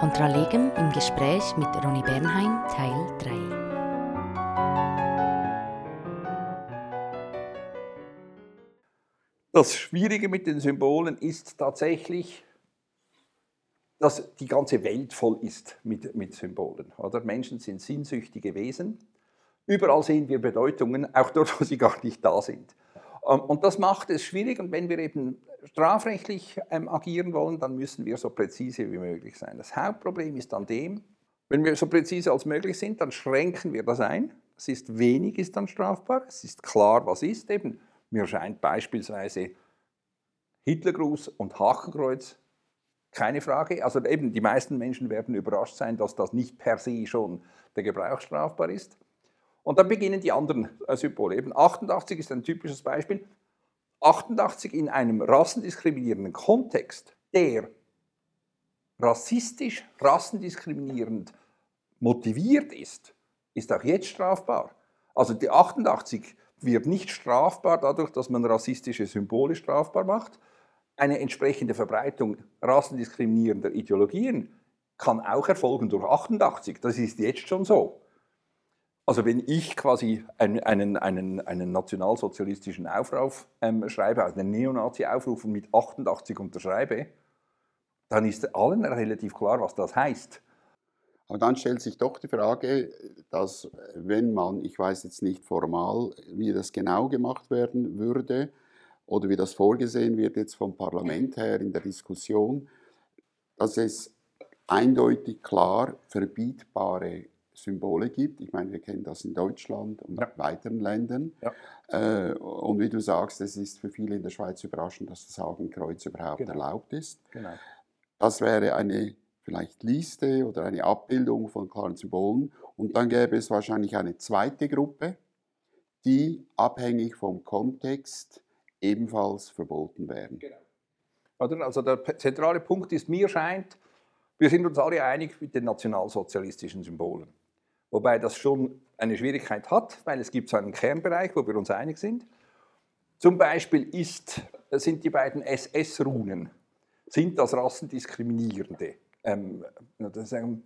Contra Legem im Gespräch mit Ronny Bernheim Teil 3. Das Schwierige mit den Symbolen ist tatsächlich, dass die ganze Welt voll ist mit, mit Symbolen. Oder? Menschen sind sinnsüchtige Wesen. Überall sehen wir Bedeutungen, auch dort, wo sie gar nicht da sind. Ähm, und das macht es schwierig. Und wenn wir eben strafrechtlich ähm, agieren wollen, dann müssen wir so präzise wie möglich sein. Das Hauptproblem ist an dem, wenn wir so präzise als möglich sind, dann schränken wir das ein. Es ist wenig, ist dann strafbar. Es ist klar, was ist. Eben, mir scheint beispielsweise Hitlergruß und Hakenkreuz keine Frage. Also eben, die meisten Menschen werden überrascht sein, dass das nicht per se schon der Gebrauch strafbar ist. Und dann beginnen die anderen äh, Symbole. Eben 88 ist ein typisches Beispiel. 88 in einem rassendiskriminierenden Kontext, der rassistisch, rassendiskriminierend motiviert ist, ist auch jetzt strafbar. Also die 88 wird nicht strafbar dadurch, dass man rassistische Symbole strafbar macht, eine entsprechende Verbreitung rassendiskriminierender Ideologien kann auch erfolgen durch 88. Das ist jetzt schon so. Also wenn ich quasi einen, einen, einen, nationalsozialistischen Aufruf ähm, schreibe, also einen Neonazi-Aufruf und mit 88 unterschreibe, dann ist allen relativ klar, was das heißt. Aber dann stellt sich doch die Frage, dass wenn man, ich weiß jetzt nicht formal, wie das genau gemacht werden würde, oder wie das vorgesehen wird jetzt vom Parlament her in der Diskussion, dass es eindeutig klar verbietbare Symbole gibt. Ich meine, wir kennen das in Deutschland und ja. weiteren Ländern. Ja. Äh, und wie du sagst, es ist für viele in der Schweiz überraschend, dass das Hakenkreuz überhaupt genau. erlaubt ist. Genau. Das wäre eine vielleicht Liste oder eine Abbildung von klaren Symbolen. Und dann gäbe es wahrscheinlich eine zweite Gruppe, die abhängig vom Kontext ebenfalls verboten werden. Genau. Also der zentrale Punkt ist, mir scheint, wir sind uns alle einig mit den nationalsozialistischen Symbolen. Wobei das schon eine Schwierigkeit hat, weil es gibt so einen Kernbereich, wo wir uns einig sind. Zum Beispiel ist, sind die beiden SS-Runen, sind das rassendiskriminierende. Ähm, das, ähm,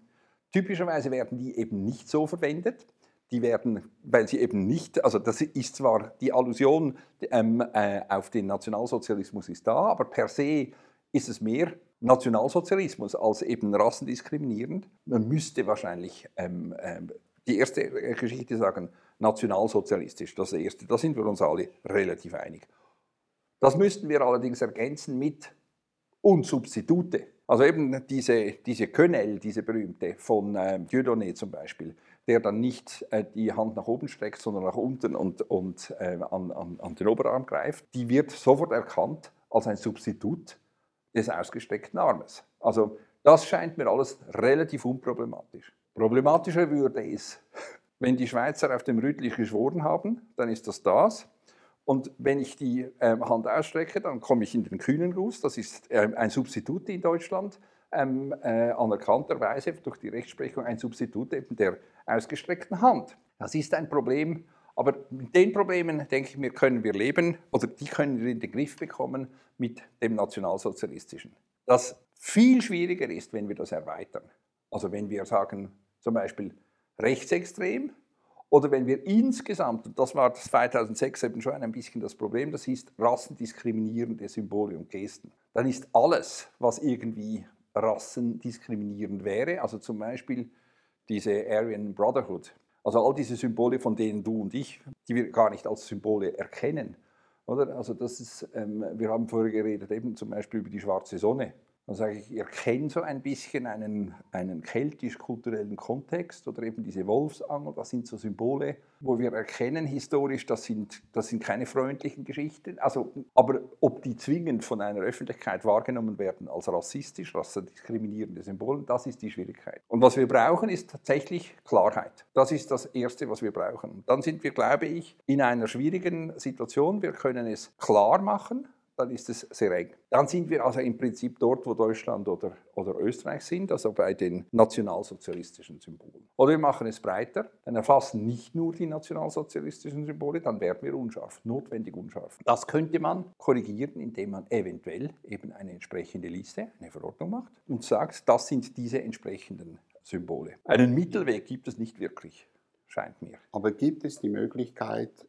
typischerweise werden die eben nicht so verwendet die werden, weil sie eben nicht, also das ist zwar die Allusion ähm, äh, auf den Nationalsozialismus ist da, aber per se ist es mehr Nationalsozialismus als eben rassendiskriminierend. Man müsste wahrscheinlich ähm, ähm, die erste Geschichte sagen, nationalsozialistisch, das erste, da sind wir uns alle relativ einig. Das müssten wir allerdings ergänzen mit und Substitute. Also eben diese, diese Quenelle, diese berühmte von äh, Dieudonné zum Beispiel, der dann nicht äh, die Hand nach oben streckt, sondern nach unten und, und äh, an, an, an den Oberarm greift, die wird sofort erkannt als ein Substitut des ausgestreckten Armes. Also das scheint mir alles relativ unproblematisch. Problematischer würde es, wenn die Schweizer auf dem Rütlich geschworen haben, dann ist das das. Und wenn ich die äh, Hand ausstrecke, dann komme ich in den kühnen Gruß. Das ist äh, ein Substitut in Deutschland ähm, äh, anerkannterweise durch die Rechtsprechung ein Substitut eben der ausgestreckten Hand. Das ist ein Problem, aber mit den Problemen, denke ich mir, können wir leben oder die können wir in den Griff bekommen mit dem Nationalsozialistischen. Das viel schwieriger ist, wenn wir das erweitern. Also wenn wir sagen, zum Beispiel rechtsextrem oder wenn wir insgesamt, und das war 2006 eben schon ein bisschen das Problem, das ist rassendiskriminierende Symbole und Gesten, dann ist alles, was irgendwie rassendiskriminierend wäre. Also zum Beispiel diese Aryan Brotherhood. Also all diese Symbole, von denen du und ich, die wir gar nicht als Symbole erkennen. Oder? Also das ist, ähm, wir haben vorher geredet eben zum Beispiel über die schwarze Sonne. Dann sage ich, ihr kennt so ein bisschen einen, einen keltisch-kulturellen Kontext oder eben diese Wolfsangel, das sind so Symbole, wo wir erkennen historisch, das sind, das sind keine freundlichen Geschichten. Also, aber ob die zwingend von einer Öffentlichkeit wahrgenommen werden als rassistisch, rassendiskriminierende Symbole, das ist die Schwierigkeit. Und was wir brauchen, ist tatsächlich Klarheit. Das ist das Erste, was wir brauchen. Dann sind wir, glaube ich, in einer schwierigen Situation. Wir können es klar machen, dann ist es sehr eng. Dann sind wir also im Prinzip dort, wo Deutschland oder, oder Österreich sind, also bei den nationalsozialistischen Symbolen. Oder wir machen es breiter, dann erfassen nicht nur die nationalsozialistischen Symbole, dann werden wir unscharf, notwendig unscharf. Das könnte man korrigieren, indem man eventuell eben eine entsprechende Liste, eine Verordnung macht und sagt, das sind diese entsprechenden Symbole. Einen Mittelweg gibt es nicht wirklich, scheint mir. Aber gibt es die Möglichkeit,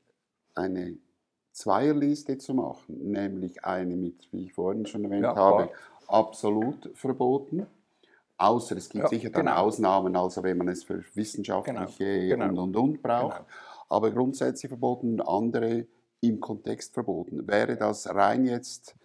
eine Zweierliste zu machen, nämlich eine mit, wie ich vorhin schon erwähnt Ja, habe, absolut verboten. Außer es gibt Ja, sicher dann genau. Ausnahmen, also wenn man es für wissenschaftliche Genau, und und und braucht. Genau. Aber grundsätzlich verboten, andere im Kontext verboten. Wäre das rein jetzt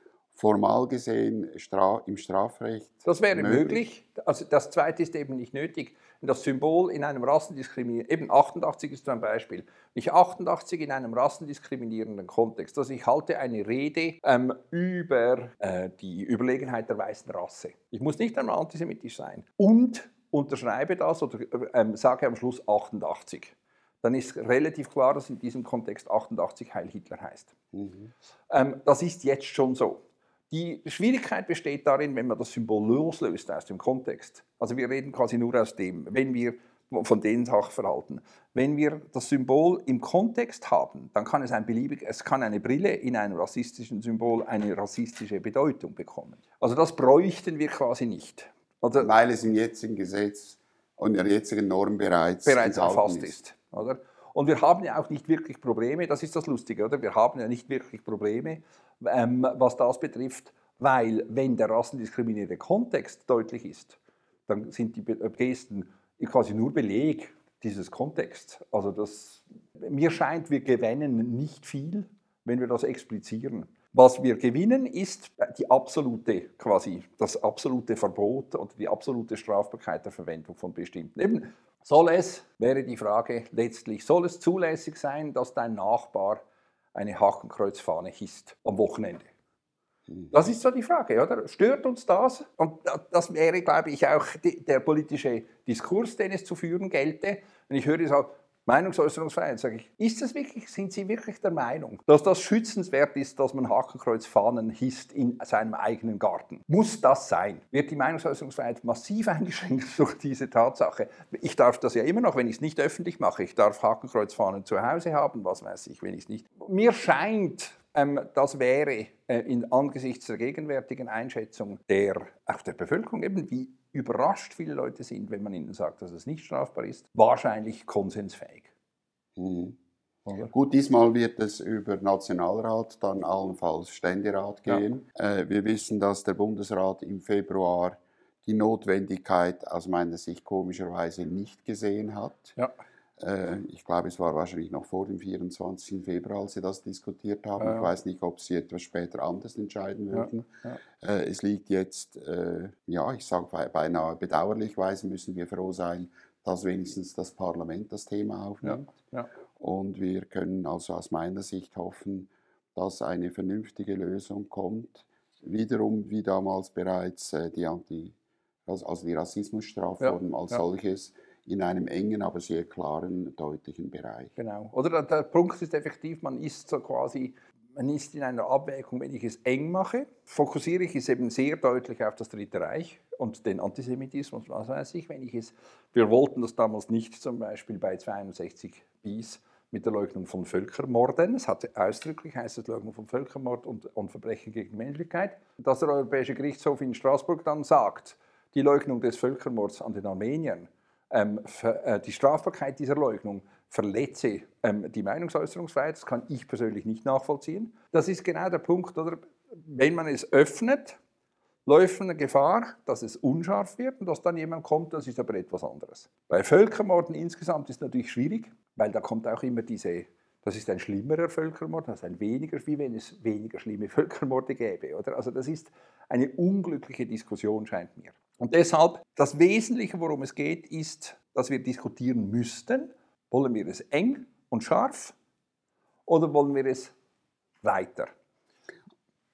formal gesehen stra im Strafrecht? Das wäre Möglich. möglich. Also das Zweite ist eben nicht nötig. Das Symbol in einem rassendiskriminierenden, eben 88 ist so ein Beispiel, ich 88 in einem rassendiskriminierenden Kontext, also ich halte eine Rede ähm, über äh, die Überlegenheit der weißen Rasse. Ich muss nicht einmal antisemitisch sein. Und unterschreibe das oder ähm, sage am Schluss 88. Dann ist relativ klar, dass in diesem Kontext 88 Heil Hitler heißt. Mhm. Ähm, das ist jetzt schon so. Die Schwierigkeit besteht darin, wenn man das Symbol loslöst aus dem Kontext. Also wir reden quasi nur aus dem, wenn wir von den Sachverhalten. Wenn wir das Symbol im Kontext haben, dann kann es ein beliebig, es kann eine Brille in einem rassistischen Symbol eine rassistische Bedeutung bekommen. Also das bräuchten wir quasi nicht. Oder Weil es im jetzigen Gesetz und in der jetzigen Norm bereits, bereits erfasst ist. Oder? Und wir haben ja auch nicht wirklich Probleme, das ist das Lustige, oder? Wir haben ja nicht wirklich Probleme, ähm, was das betrifft, weil wenn der rassendiskriminierende Kontext deutlich ist, dann sind die äh, Gesten quasi nur Beleg dieses Kontexts. Also das, mir scheint, wir gewinnen nicht viel, wenn wir das explizieren. Was wir gewinnen, ist die absolute, quasi das absolute Verbot oder die absolute Strafbarkeit der Verwendung von bestimmten. Eben, soll es, wäre die Frage letztlich, soll es zulässig sein, dass dein Nachbar eine Hakenkreuzfahne hisst am Wochenende? Das ist so die Frage, oder? Stört uns das? Und da- das wäre, glaube ich, auch der politische Diskurs, den es zu führen gelte. Wenn ich höre so Meinungsäußerungsfreiheit, sage ich, ist das wirklich, sind Sie wirklich der Meinung, dass das schützenswert ist, dass man Hakenkreuzfahnen hisst in seinem eigenen Garten? Muss das sein? Wird die Meinungsäußerungsfreiheit massiv eingeschränkt durch diese Tatsache? Ich darf das ja immer noch, wenn ich es nicht öffentlich mache. Ich darf Hakenkreuzfahnen zu Hause haben, was weiß ich, wenn ich es nicht. Mir scheint, ähm, das wäre äh, in, angesichts der gegenwärtigen Einschätzung der, auch der Bevölkerung, eben wie überrascht viele Leute sind, wenn man ihnen sagt, dass es nicht strafbar ist, wahrscheinlich konsensfähig. Mhm. Gut, diesmal wird es über Nationalrat, dann allenfalls Ständerat Ja. gehen. Äh, wir wissen, dass der Bundesrat im Februar die Notwendigkeit aus meiner Sicht komischerweise nicht gesehen hat. Ja. Äh, ich glaube, es war wahrscheinlich noch vor dem 24. Februar, als sie das diskutiert haben. Ja, Ich ja. weiß nicht, ob sie etwas später anders entscheiden Ja, würden. ja. Äh, es liegt jetzt, äh, ja, ich sage beinahe bedauerlichweise müssen wir froh sein, dass wenigstens das Parlament das Thema aufnimmt. Ja. Und wir können also aus meiner Sicht hoffen, dass eine vernünftige Lösung kommt. Wiederum, wie damals bereits die, Anti, also die Rassismusstrafform als ja. solches, in einem engen, aber sehr klaren, deutlichen Bereich. Genau. Oder der, der Punkt ist effektiv, man ist so quasi, man ist in einer Abwägung, wenn ich es eng mache, fokussiere ich es eben sehr deutlich auf das Dritte Reich und den Antisemitismus, was weiß ich, wenn ich es, wir wollten das damals nicht zum Beispiel bei 62 bis mit der Leugnung von Völkermorden. Es hatte ausdrücklich heißt es Leugnung von Völkermord und, und Verbrechen gegen Menschlichkeit. Dass der Europäische Gerichtshof in Straßburg dann sagt, die Leugnung des Völkermords an den Armeniern ähm, ver, äh, die Strafbarkeit dieser Leugnung verletze ähm, die Meinungsäußerungsfreiheit. Das kann ich persönlich nicht nachvollziehen. Das ist genau der Punkt, oder? Wenn man es öffnet, läuft eine Gefahr, dass es unscharf wird und dass dann jemand kommt, das ist aber etwas anderes. Bei Völkermorden insgesamt ist es natürlich schwierig, weil da kommt auch immer diese, das ist ein schlimmerer Völkermord, das ist ein weniger, wie wenn es weniger schlimme Völkermorde gäbe. Oder? Also das ist eine unglückliche Diskussion, scheint mir. Und deshalb, das Wesentliche, worum es geht, ist, dass wir diskutieren müssten, wollen wir es eng und scharf oder wollen wir es weiter?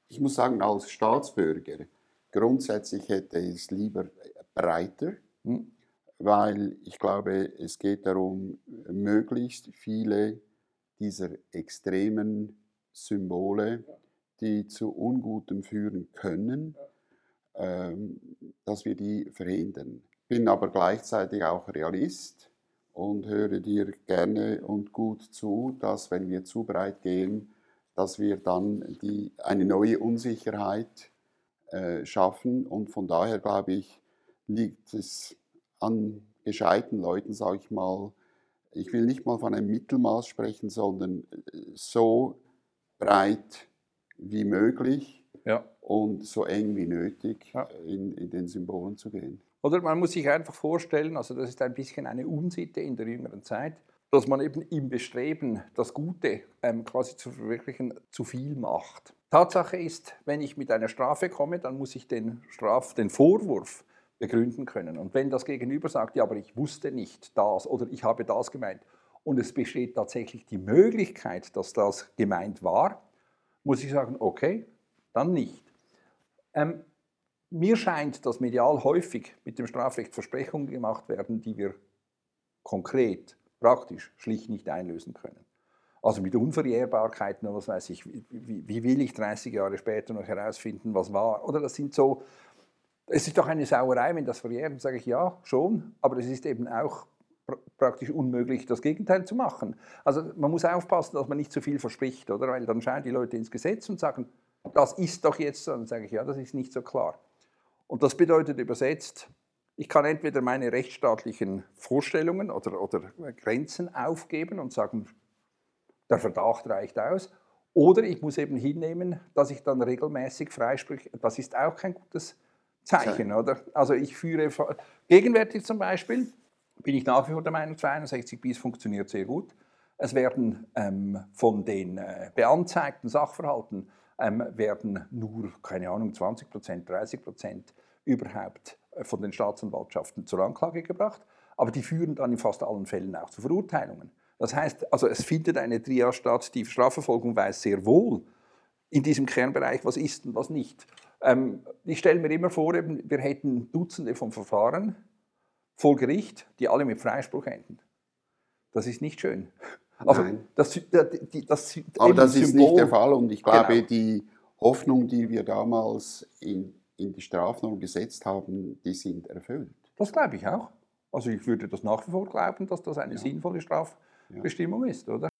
Ich muss sagen, als Staatsbürger, grundsätzlich hätte ich es lieber breiter, Hm? weil ich glaube, es geht darum, möglichst viele dieser extremen Symbole die zu Ungutem führen können, dass wir die verhindern. Bin aber gleichzeitig auch Realist und höre dir gerne und gut zu, dass wenn wir zu breit gehen, dass wir dann die, eine neue Unsicherheit äh, schaffen. Und von daher glaube ich, liegt es an gescheiten Leuten, sage ich mal, ich will nicht mal von einem Mittelmaß sprechen, sondern äh, so breit wie möglich Ja. und so eng wie nötig Ja. in, in den Symbolen zu gehen. Oder man muss sich einfach vorstellen, also das ist ein bisschen eine Unsitte in der jüngeren Zeit, dass man eben im Bestreben, das Gute ähm, quasi zu verwirklichen, zu viel macht. Tatsache ist, wenn ich mit einer Strafe komme, dann muss ich den, Straf, den Vorwurf begründen können. Und wenn das Gegenüber sagt, ja, aber ich wusste nicht das oder ich habe das gemeint und es besteht tatsächlich die Möglichkeit, dass das gemeint war, muss ich sagen, okay, dann nicht. Ähm, mir scheint, dass medial häufig mit dem Strafrecht Versprechungen gemacht werden, die wir konkret, praktisch, schlicht nicht einlösen können. Also mit Unverjährbarkeiten oder was weiß ich, wie, wie, will ich 30 Jahre später noch herausfinden, was war? Oder das sind so, es ist doch eine Sauerei, wenn das verjährt, sage ich ja, schon, aber es ist eben auch pr praktisch unmöglich, das Gegenteil zu machen. Also man muss aufpassen, dass man nicht zu viel verspricht, oder? Weil dann schauen die Leute ins Gesetz und sagen, das ist doch jetzt so. Dann sage ich, ja, das ist nicht so klar. Und das bedeutet übersetzt, ich kann entweder meine rechtsstaatlichen Vorstellungen oder, oder Grenzen aufgeben und sagen, der Verdacht reicht aus, oder ich muss eben hinnehmen, dass ich dann regelmäßig freispreche. Das ist auch kein gutes Zeichen, oder? Also ich führe, gegenwärtig zum Beispiel, bin ich nach wie vor der Meinung, 62 bis funktioniert sehr gut. Es werden ähm, von den äh, beanzeigten Sachverhalten ähm, werden nur, keine Ahnung, 20 Prozent, 30 Prozent überhaupt äh, von den Staatsanwaltschaften zur Anklage gebracht. Aber die führen dann in fast allen Fällen auch zu Verurteilungen. Das heißt, also es findet eine Trias statt, die Strafverfolgung weiß sehr wohl in diesem Kernbereich, was ist und was nicht. Ähm, ich stelle mir immer vor, eben, wir hätten Dutzende von Verfahren vor Gericht, die alle mit Freispruch enden. Das ist nicht schön. Also, Nein. Das, das, das, Aber das ist Symbol- nicht der Fall und ich glaube, Genau. die Hoffnung, die wir damals in, in die Strafnorm gesetzt haben, die sind erfüllt. Das glaube ich auch. Also ich würde das nach wie vor glauben, dass das eine Ja. sinnvolle Strafbestimmung ist, oder?